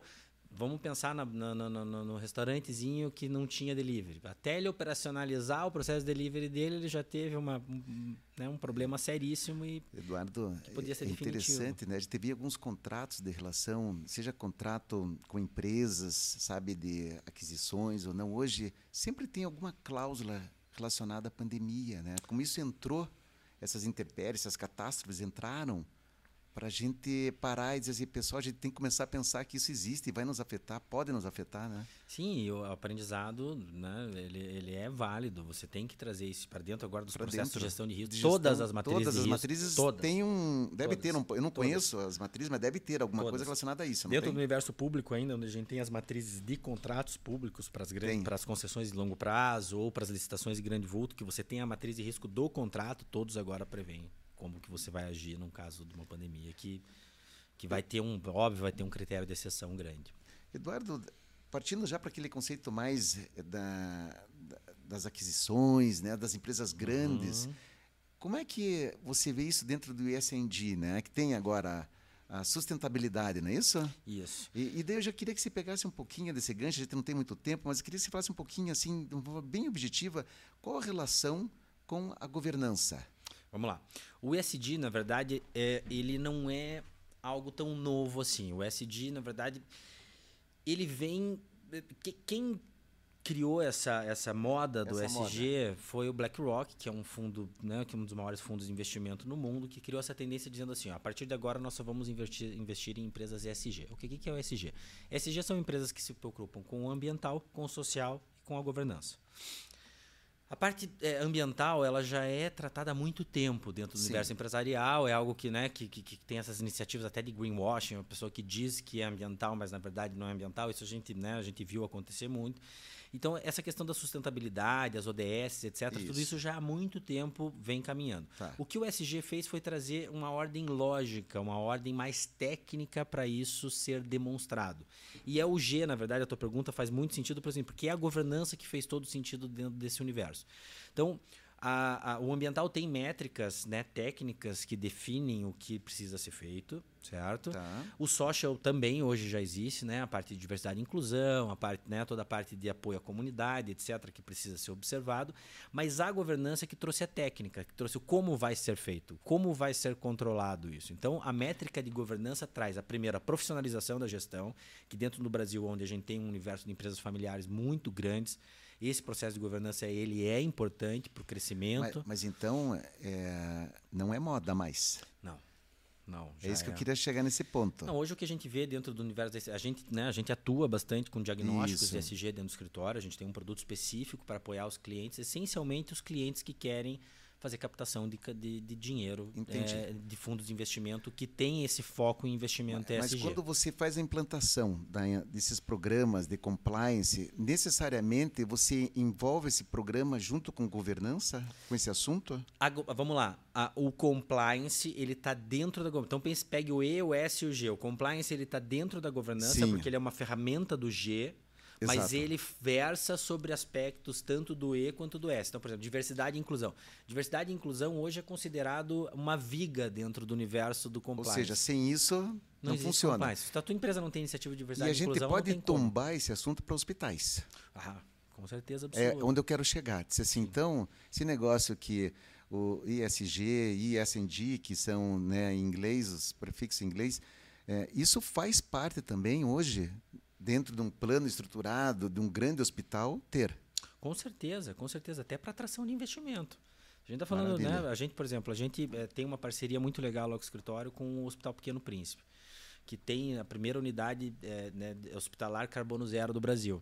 Vamos pensar na, na, na, no restaurantezinho que não tinha delivery. Até ele operacionalizar o processo de delivery dele, ele já teve uma, um, né, um problema seríssimo e Eduardo, podia ser é interessante, né? A gente teve alguns contratos de relação, seja contrato com empresas, sabe, de aquisições ou não. Hoje sempre tem alguma cláusula relacionada à pandemia, né? Como isso entrou, essas intempéries, essas catástrofes entraram para a gente parar e dizer assim, pessoal, a gente tem que começar a pensar que isso existe e vai nos afetar, pode nos afetar, né? Sim, o aprendizado, né, ele, ele é válido. Você tem que trazer isso para dentro agora dos pra processos dentro, de gestão de risco. De gestão, todas as matrizes Todas as matrizes todas, têm um, deve todas, ter, um, eu não conheço as matrizes, mas deve ter alguma todas. coisa relacionada a isso. Dentro tem? do universo público ainda, onde a gente tem as matrizes de contratos públicos para as grandes, para as concessões de longo prazo ou para as licitações de grande vulto, que você tem a matriz de risco do contrato, todos agora prevêem como que você vai agir num caso de uma pandemia que que vai ter um óbvio vai ter um critério de exceção grande. Eduardo, partindo já para aquele conceito mais eh, da, das aquisições, né, das empresas grandes, uhum. como é que você vê isso dentro do ISNG, né, que tem agora a sustentabilidade, não é isso? Isso. E, e daí eu já queria que você pegasse um pouquinho desse gancho, a gente não tem muito tempo, mas eu queria que você falasse um pouquinho, assim, de uma forma bem objetiva, qual a relação com a governança? Vamos lá. O ESG, na verdade, é, ele não é algo tão novo assim. O ESG, na verdade, ele vem. Quem criou essa, essa moda do essa ESG moda. foi o BlackRock, que é um fundo, né, que é um dos maiores fundos de investimento no mundo, que criou essa tendência dizendo assim: ó, a partir de agora nós só vamos investir, investir em empresas ESG. O que, que é o ESG? ESG são empresas que se preocupam com o ambiental, com o social e com a governança. A parte é, ambiental ela já é tratada há muito tempo dentro do Sim. universo empresarial. É algo que, né, que, que, que, tem essas iniciativas até de greenwashing, uma pessoa que diz que é ambiental, mas na verdade não é ambiental. Isso a gente, né, a gente viu acontecer muito. Então, essa questão da sustentabilidade, as ODS, etc., isso. tudo isso já há muito tempo vem caminhando. Tá. O que o SG fez foi trazer uma ordem lógica, uma ordem mais técnica para isso ser demonstrado. E é o G, na verdade, a tua pergunta faz muito sentido, por exemplo, porque é a governança que fez todo sentido dentro desse universo. Então, a, a, o ambiental tem métricas né, técnicas que definem o que precisa ser feito, certo? Tá. O social também hoje já existe, né? A parte de diversidade e inclusão, a parte, né, toda a parte de apoio à comunidade, etc., que precisa ser observado. Mas a governança que trouxe a técnica, que trouxe o como vai ser feito, como vai ser controlado isso. Então, a métrica de governança traz a primeira a profissionalização da gestão, que dentro do Brasil, onde a gente tem um universo de empresas familiares muito grandes, esse processo de governança ele é importante para o crescimento. Mas, mas então é, não é moda mais. Não. Não, é isso que eu queria chegar nesse ponto. Não, hoje o que a gente vê dentro do universo desse, a gente, né, a gente atua bastante com diagnósticos isso. de SG dentro do escritório, a gente tem um produto específico para apoiar os clientes, essencialmente os clientes que querem fazer captação de, de, de dinheiro é, de fundos de investimento que tem esse foco em investimento mas, ESG. Mas quando você faz a implantação da, desses programas de compliance, necessariamente você envolve esse programa junto com governança, com esse assunto? A, vamos lá. A, o compliance ele está dentro da governança. Então pense, pegue o E, o S e o G. O compliance ele está dentro da governança Sim. porque ele é uma ferramenta do G Exato. Mas ele versa sobre aspectos tanto do E quanto do S. Então, por exemplo, diversidade e inclusão. Diversidade e inclusão hoje é considerado uma viga dentro do universo do compliance. Ou seja, sem isso não, não funciona. Compliance. Se a tua empresa não tem iniciativa de diversidade e, e inclusão, a gente pode tombar como. esse assunto para hospitais. Ah, com certeza é absoluta. É onde eu quero chegar. Dizer assim, então, esse negócio que o ISG, ISNG, que são né, em inglês, os prefixos em inglês, é, isso faz parte também hoje dentro de um plano estruturado de um grande hospital ter. Com certeza, com certeza, até para atração de investimento. A gente está falando, Maravilha. né? A gente, por exemplo, a gente é, tem uma parceria muito legal lá com o escritório com o Hospital Pequeno Príncipe, que tem a primeira unidade é, né, hospitalar carbono zero do Brasil.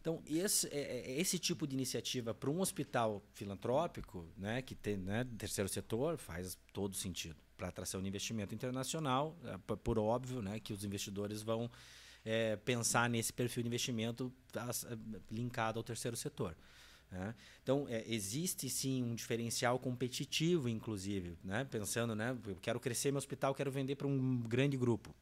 Então, esse, é, esse tipo de iniciativa para um hospital filantrópico, né, que tem né, terceiro setor, faz todo sentido. Para atração de investimento internacional, por óbvio né, que os investidores vão é, pensar nesse perfil de investimento linkado ao terceiro setor. Né? Então, é, existe sim um diferencial competitivo, inclusive. Né? Pensando, né, eu quero crescer meu hospital, quero vender para um grande grupo.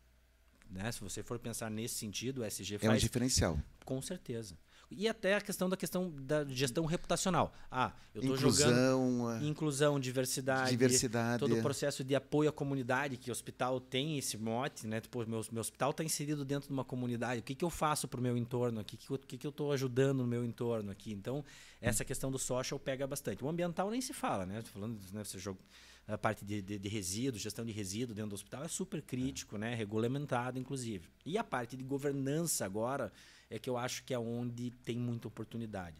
Né? Se você for pensar nesse sentido, o SG faz. É um diferencial. Com certeza. E até a questão da questão da gestão reputacional. Ah, eu estou jogando é. inclusão, diversidade, diversidade, todo o processo de apoio à comunidade que o hospital tem esse mote, né? Tipo, meu, meu hospital está inserido dentro de uma comunidade. O que, que eu faço para o meu entorno aqui? O que, que eu estou ajudando no meu entorno aqui? Então, essa questão do social pega bastante. O ambiental nem se fala, né? Tô falando, né? Você joga a parte de, de, de resíduos, gestão de resíduos dentro do hospital é super crítico, né? Regulamentado, inclusive. E a parte de governança agora é que eu acho que é onde tem muita oportunidade.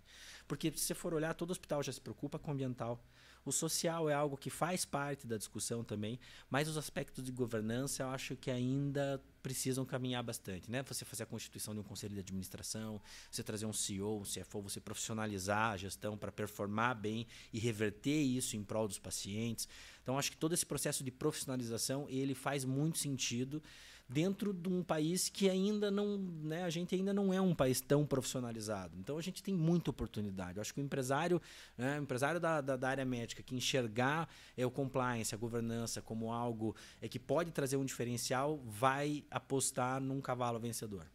Porque se você for olhar, todo hospital já se preocupa com o ambiental. O social é algo que faz parte da discussão também, mas os aspectos de governança eu acho que ainda precisam caminhar bastante, né? Você fazer a constituição de um conselho de administração, você trazer um CEO, um CFO, você profissionalizar a gestão para performar bem e reverter isso em prol dos pacientes. Então acho que todo esse processo de profissionalização ele faz muito sentido dentro de um país que ainda não, né, a gente ainda não é um país tão profissionalizado. Então a gente tem muita oportunidade. Eu acho que o empresário, né, o empresário da, da, da, área médica que enxergar é, o compliance, a governança como algo é, que pode trazer um diferencial, vai apostar num cavalo vencedor.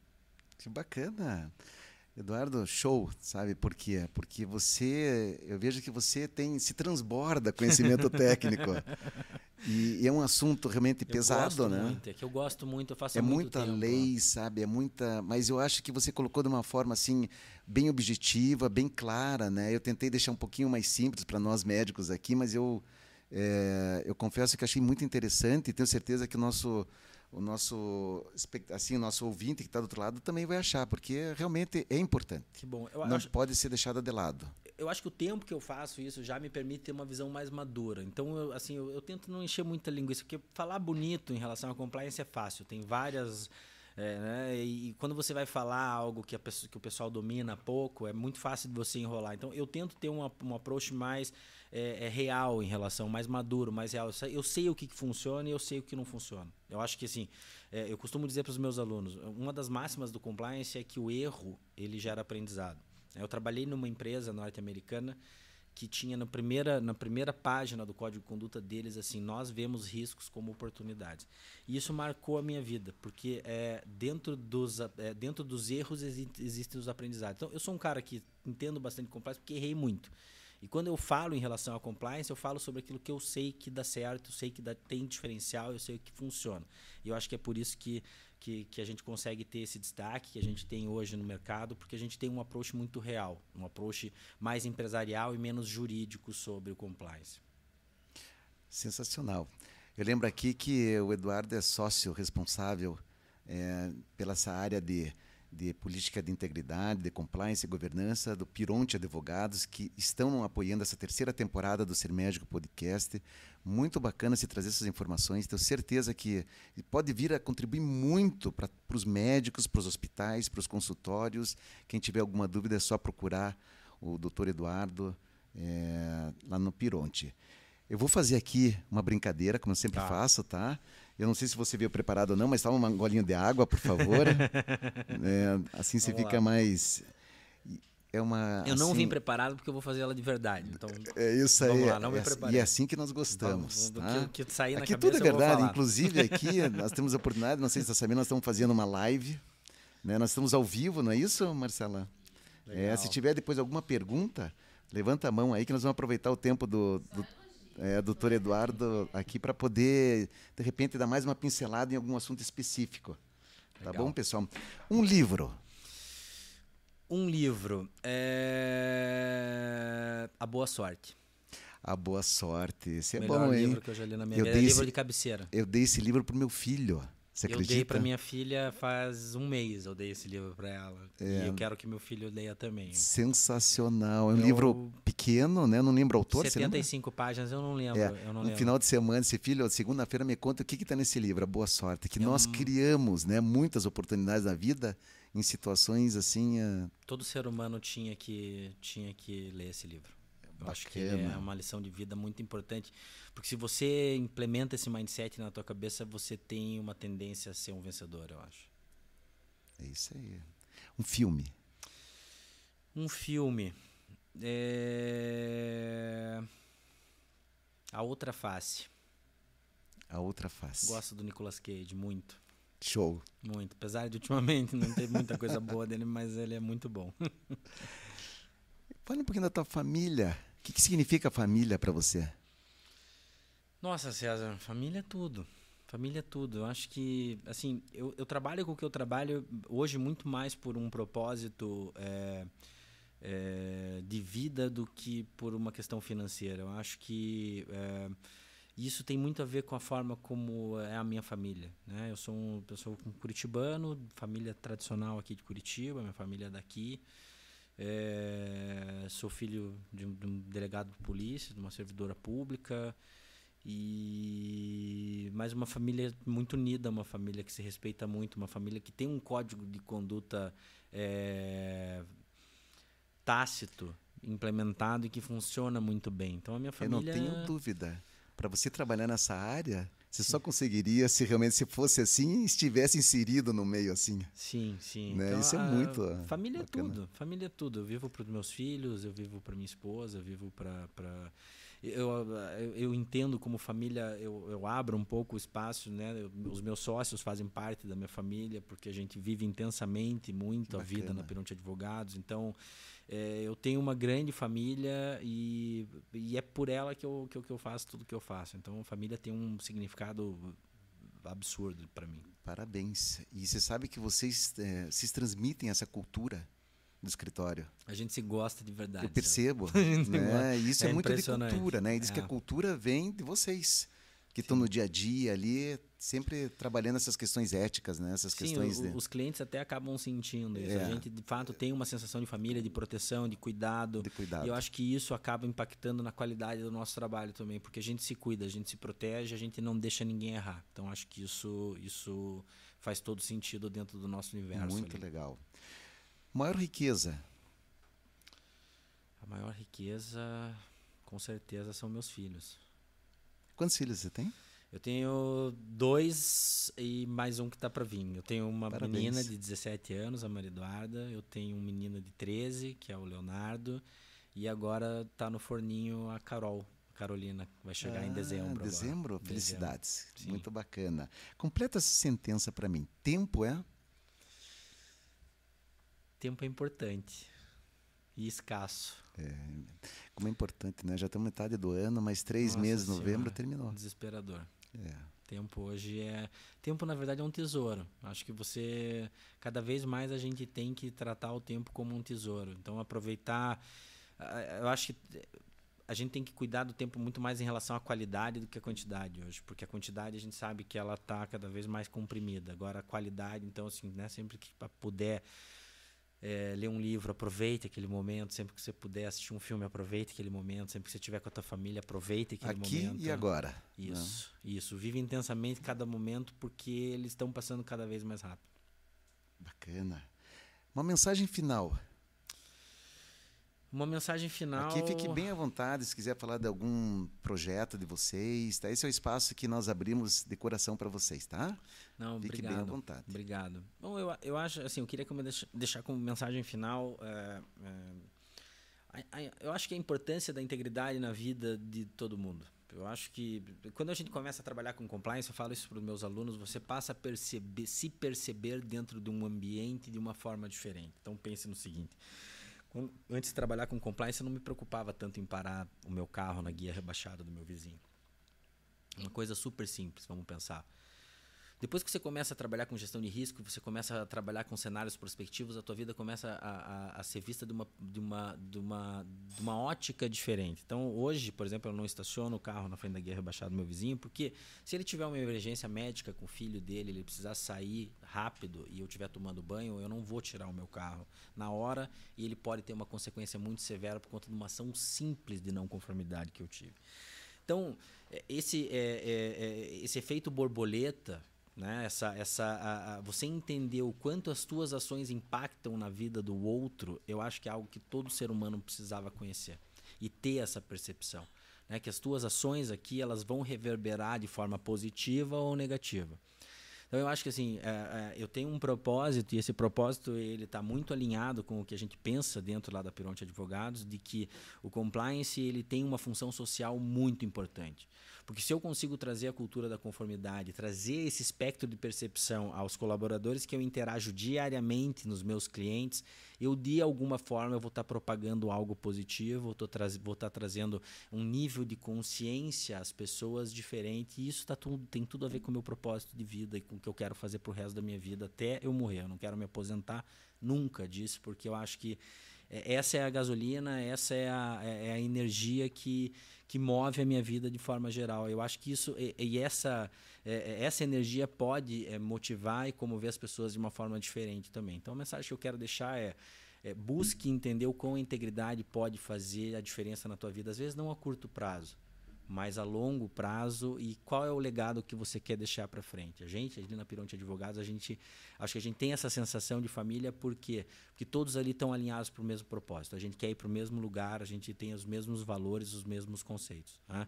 Que bacana. Eduardo, show, sabe por quê? Porque você, eu vejo que você tem, se transborda conhecimento [LAUGHS] técnico. E, e, é um assunto realmente eu pesado, né? Muito, é que eu gosto muito, eu faço É muita tempo. lei, sabe? É muita, mas eu acho que você colocou de uma forma assim bem objetiva, bem clara, né? Eu tentei deixar um pouquinho mais simples para nós médicos aqui, mas eu é, eu confesso que achei muito interessante e tenho certeza que o nosso o nosso assim o nosso ouvinte que está do outro lado também vai achar porque realmente é importante que bom eu não acho, pode ser deixado de lado eu acho que o tempo que eu faço isso já me permite ter uma visão mais madura então eu, assim eu, eu tento não encher muita linguiça porque falar bonito em relação à compliance é fácil tem várias é, né? E quando você vai falar algo que, a pessoa, que o pessoal domina pouco, é muito fácil de você enrolar. Então, eu tento ter um, um approach mais é, é real em relação, mais maduro, mais real. Eu sei o que, que funciona e eu sei o que não funciona. Eu acho que assim, é, eu costumo dizer para os meus alunos, uma das máximas do compliance é que o erro ele gera aprendizado. Eu trabalhei numa empresa norte-americana que tinha na primeira, na primeira página do código de conduta deles assim, nós vemos riscos como oportunidades. E isso marcou a minha vida, porque é, dentro, dos, é, dentro dos erros existem os aprendizados. Então, eu sou um cara que entendo bastante compliance porque errei muito. E quando eu falo em relação à compliance, eu falo sobre aquilo que eu sei que dá certo, eu sei que dá, tem diferencial, eu sei que funciona. E eu acho que é por isso que, que, que, a gente consegue ter esse destaque que a gente tem hoje no mercado, porque a gente tem um approach muito real, um approach mais empresarial e menos jurídico sobre o compliance. Sensacional. Eu lembro aqui que o Eduardo é sócio responsável é, pela essa área de de política de integridade, de compliance e governança do Pironte Advogados, que estão apoiando essa terceira temporada do Ser Médico Podcast. Muito bacana se trazer essas informações. Tenho certeza que pode vir a contribuir muito para os médicos, para os hospitais, para os consultórios. Quem tiver alguma dúvida é só procurar o doutor Eduardo é, lá no Pironte. Eu vou fazer aqui uma brincadeira, como eu sempre tá. faço, tá? Eu não sei se você veio preparado ou não, mas toma uma golinha de água, por favor. [LAUGHS] é, assim você fica lá. mais. É uma, eu não assim... vim preparado porque eu vou fazer ela de verdade. Então, é isso aí. Vamos lá, não me é, preparei. E é assim que nós gostamos. Vamos, tá? que, que sair na aqui cabeça, tudo é verdade. Inclusive [LAUGHS] aqui nós temos a oportunidade, não sei se você está sabendo, nós estamos fazendo uma live Né? Nós estamos ao vivo, não é isso, Marcela? É, se tiver depois alguma pergunta, levanta a mão aí que nós vamos aproveitar o tempo do, do é, doutor Eduardo aqui para poder, de repente, dar mais uma pincelada em algum assunto específico. Tá bom, pessoal? Um livro. Um livro. É... A Boa Sorte. A Boa Sorte. Esse é Melhor bom, hein? livro que eu já li na minha eu vida. É livro de cabeceira. Eu dei esse livro pro meu filho. Você eu acredita? dei para minha filha faz um mês, eu dei esse livro para ela. É. E eu quero que meu filho leia também. Sensacional. É um eu... livro pequeno, né? Não lembro o autor. 75 páginas, eu não lembro. É. Eu não no lembro. final de semana, esse filho, segunda-feira, me conta o que está nesse livro, A Boa Sorte. Que é nós criamos né, muitas oportunidades na vida em situações assim. Uh... Todo ser humano tinha que, tinha que ler esse livro. Eu acho que é uma lição de vida muito importante. Porque se você implementa esse mindset na tua cabeça, você tem uma tendência a ser um vencedor, eu acho. É isso aí. Um filme. Um filme. É... A Outra Face. A Outra Face. Gosto do Nicolas Cage, muito. Show. Muito. Apesar de ultimamente não ter muita coisa boa dele, mas ele é muito bom. [LAUGHS] Fala um pouquinho da tua família. Que, que significa família para você? Nossa, César, família é tudo. Família é tudo. Eu acho que, assim, eu, eu trabalho com o que eu trabalho hoje muito mais por um propósito é, é, de vida do que por uma questão financeira. Eu acho que é, isso tem muito a ver com a forma como é a minha família. Né? Eu sou um, eu sou um curitibano, família tradicional aqui de Curitiba, minha família é daqui. É, sou filho de um, de um, delegado de polícia, de uma servidora pública. E mais uma família muito unida, uma família que se respeita muito, uma família que tem um código de conduta é, tácito, implementado e que funciona muito bem. Então a minha família. Eu não tenho dúvida. Para você trabalhar nessa área, você só conseguiria se realmente se fosse assim estivesse inserido no meio assim. Sim, sim. Né? Então, Isso é muito. Família bacana. é tudo. Família é tudo. Eu vivo para os meus filhos, eu vivo para minha esposa, eu vivo para pra eu, eu, eu, entendo como família, eu, eu abro um pouco o espaço, né? Eu, os meus sócios fazem parte da minha família, porque a gente vive intensamente muito a vida na Peronte Advogados. Então, é, eu tenho uma grande família e, e é por ela que eu, que, eu, que eu faço tudo que eu faço. Então, a família tem um significado absurdo para mim. Parabéns. E você sabe que vocês é, se transmitem essa cultura do escritório. A gente se gosta de verdade. Eu percebo. [LAUGHS] né? Isso é, é muito de cultura, né? E diz é. que a é. cultura vem de vocês, que estão no dia a dia ali, sempre trabalhando essas questões éticas, né? Essas Sim, questões. O, de... Os clientes até acabam sentindo isso. É. A gente, de fato, tem uma sensação de família, de proteção, de cuidado. De cuidado. E eu acho que isso acaba impactando na qualidade do nosso trabalho também, porque a gente se cuida, a gente se protege, a gente não deixa ninguém errar. Então, acho que isso, isso faz todo sentido dentro do nosso universo. Muito ali. legal. Maior riqueza? A maior riqueza, com certeza, são meus filhos. Quantos filhos você tem? Eu tenho dois e mais um que está para vir. Eu tenho uma Parabéns. menina de 17 anos, a Maria Eduarda. Eu tenho um menino de 13, que é o Leonardo. E agora está no forninho a Carol, Carolina, vai chegar ah, em dezembro. Dezembro? Agora. Felicidades. Dezembro. Muito bacana. Completa essa sentença para mim. Tempo é? tempo é importante e escasso. É, como é importante, né? Já estamos metade do ano, mas três Nossa meses, senhora, novembro, terminou. Desesperador. É. Tempo hoje é. Tempo, na verdade, é um tesouro. Acho que você. Cada vez mais a gente tem que tratar o tempo como um tesouro. Então, aproveitar. Eu acho que a gente tem que cuidar do tempo muito mais em relação à qualidade do que à quantidade hoje, porque a quantidade a gente sabe que ela está cada vez mais comprimida. Agora a qualidade, então assim, né, sempre que puder é, ler um livro, aproveite aquele momento. Sempre que você puder assistir um filme, aproveite aquele momento. Sempre que você estiver com a tua família, aproveite aquele Aqui momento. Aqui e agora. Isso, Não. isso. Vive intensamente cada momento porque eles estão passando cada vez mais rápido. Bacana. Uma mensagem final uma mensagem final. Aqui fique bem à vontade se quiser falar de algum projeto de vocês. Tá? Esse é o espaço que nós abrimos de coração para vocês, tá? Não, fique obrigado, bem à vontade. Obrigado. Bom, eu, eu acho assim, eu queria deixar como mensagem final. É, é, eu acho que a importância da integridade na vida de todo mundo. Eu acho que quando a gente começa a trabalhar com compliance, eu falo isso para os meus alunos, você passa a perceber, se perceber dentro de um ambiente de uma forma diferente. Então pense no seguinte: antes de trabalhar com compliance, eu não me preocupava tanto em parar o meu carro na guia rebaixada do meu vizinho. Uma coisa super simples, vamos pensar. Depois que você começa a trabalhar com gestão de risco, você começa a trabalhar com cenários prospectivos, a tua vida começa a, a, a, ser vista de uma, de, uma, de, uma, de uma ótica diferente. Então, hoje, por exemplo, eu não estaciono o carro na frente da guia rebaixada do meu vizinho, porque se ele tiver uma emergência médica com o filho dele, ele precisar sair rápido e eu estiver tomando banho, eu não vou tirar o meu carro na hora e ele pode ter uma consequência muito severa por conta de uma ação simples de não conformidade que eu tive. Então, é, esse, é, é, é, esse efeito borboleta né? Essa, essa, a, a, você entender o quanto as tuas ações impactam na vida do outro, eu acho que é algo que todo ser humano precisava conhecer e ter essa percepção. Né? Que as tuas ações aqui elas vão reverberar de forma positiva ou negativa. Então eu acho que assim, é, é, eu tenho um propósito e esse propósito ele está muito alinhado com o que a gente pensa dentro lá da Pironte Advogados, de que o compliance ele tem uma função social muito importante. Porque se eu consigo trazer a cultura da conformidade, trazer esse espectro de percepção aos colaboradores que eu interajo diariamente nos meus clientes, eu de alguma forma eu vou estar propagando algo positivo, vou estar trazendo um nível de consciência às pessoas diferente. E isso tá tudo, tem tudo a ver com o meu propósito de vida e com o que eu quero fazer para o resto da minha vida até eu morrer. Eu não quero me aposentar nunca disso, porque eu acho que é, essa é a gasolina, essa é a, é, é a energia que, que move a minha vida de forma geral. Eu acho que isso e, e essa, é, é, essa energia pode é, motivar e comover as pessoas de uma forma diferente também. Então a mensagem que eu quero deixar é, é busque entender o quão a integridade pode fazer a diferença na tua vida, às vezes não a curto prazo mas a longo prazo e qual é o legado que você quer deixar para frente. A gente, ali na Pironte Advogados, a gente acho que a gente tem essa sensação de família porque porque todos ali estão alinhados para o mesmo propósito. A gente quer ir para o mesmo lugar, a gente tem os mesmos valores, os mesmos conceitos. Né?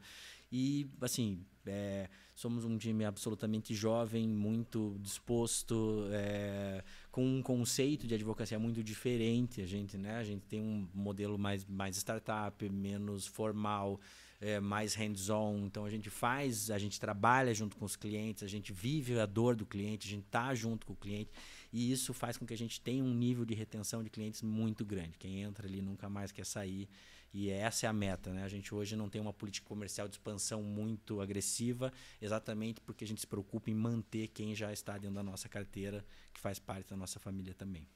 E assim, é, somos um time absolutamente jovem, muito disposto, é, com um conceito de advocacia muito diferente. A gente, né, a gente tem um modelo mais mais startup, menos formal é, mais hands-on. Então a gente faz, a gente trabalha junto com os clientes, a gente vive a dor do cliente, a gente está junto com o cliente. E isso faz com que a gente tenha um nível de retenção de clientes muito grande. Quem entra ali nunca mais quer sair. E essa é a meta. Né? A gente hoje não tem uma política comercial de expansão muito agressiva, exatamente porque a gente se preocupa em manter quem já está dentro da nossa carteira, que faz parte da nossa família também.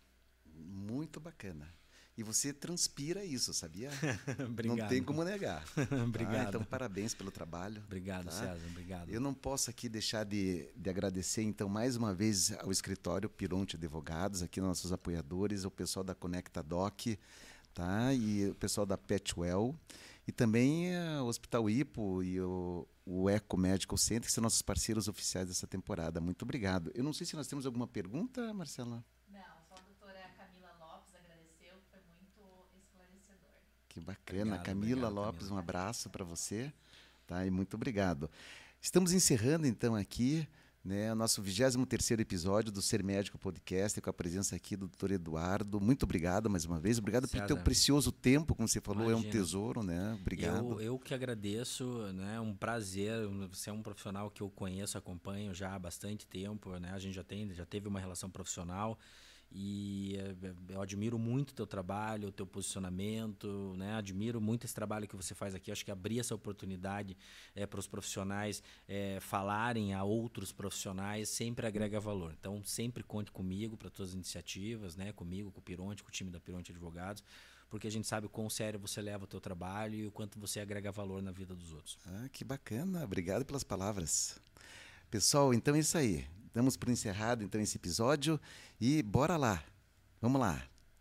Muito bacana. E você transpira isso, sabia? obrigado. [LAUGHS] Não tem como negar. [LAUGHS] obrigado. Tá? Então, parabéns pelo trabalho. Obrigado, tá? César. Obrigado. Eu não posso aqui deixar de, de agradecer, então, mais uma vez ao escritório Pironte Advogados, aqui nossos apoiadores, o pessoal da Conecta Doc, tá? E o pessoal da Petwell. E também eh, o Hospital Ipo e o, o Eco Medical Center, que são nossos parceiros oficiais dessa temporada. Muito obrigado. Eu não sei se nós temos alguma pergunta, Marcela. Que bacana. Obrigado, Camila obrigado, Lopes, Camila. um abraço para você. Tá? E muito obrigado. Estamos encerrando então aqui né, o nosso 23 episódio do Ser Médico Podcast, com a presença aqui do doutor Eduardo. Muito obrigado mais uma vez. Obrigado César. por teu precioso tempo, como você falou, Imagina. é um tesouro, né? Obrigado. Eu, eu que agradeço, né? É um prazer. Você é um profissional que eu conheço, acompanho já há bastante tempo, né? A gente já tem, já teve uma relação profissional. E eh, eu admiro muito o teu trabalho, o teu posicionamento, né? Admiro muito esse trabalho que você faz aqui. Acho que abrir essa oportunidade é, para os profissionais é, falarem a outros profissionais sempre agrega valor. Então, sempre conte comigo para tuas iniciativas, né? Comigo, com o Pironte, com o time da Pironte Advogados, porque a gente sabe o quão sério você leva o teu trabalho e o quanto você agrega valor na vida dos outros. Ah, que bacana. Obrigado pelas palavras. Pessoal, então é isso aí. Damos por encerrado então esse episódio e bora lá. Vamos lá.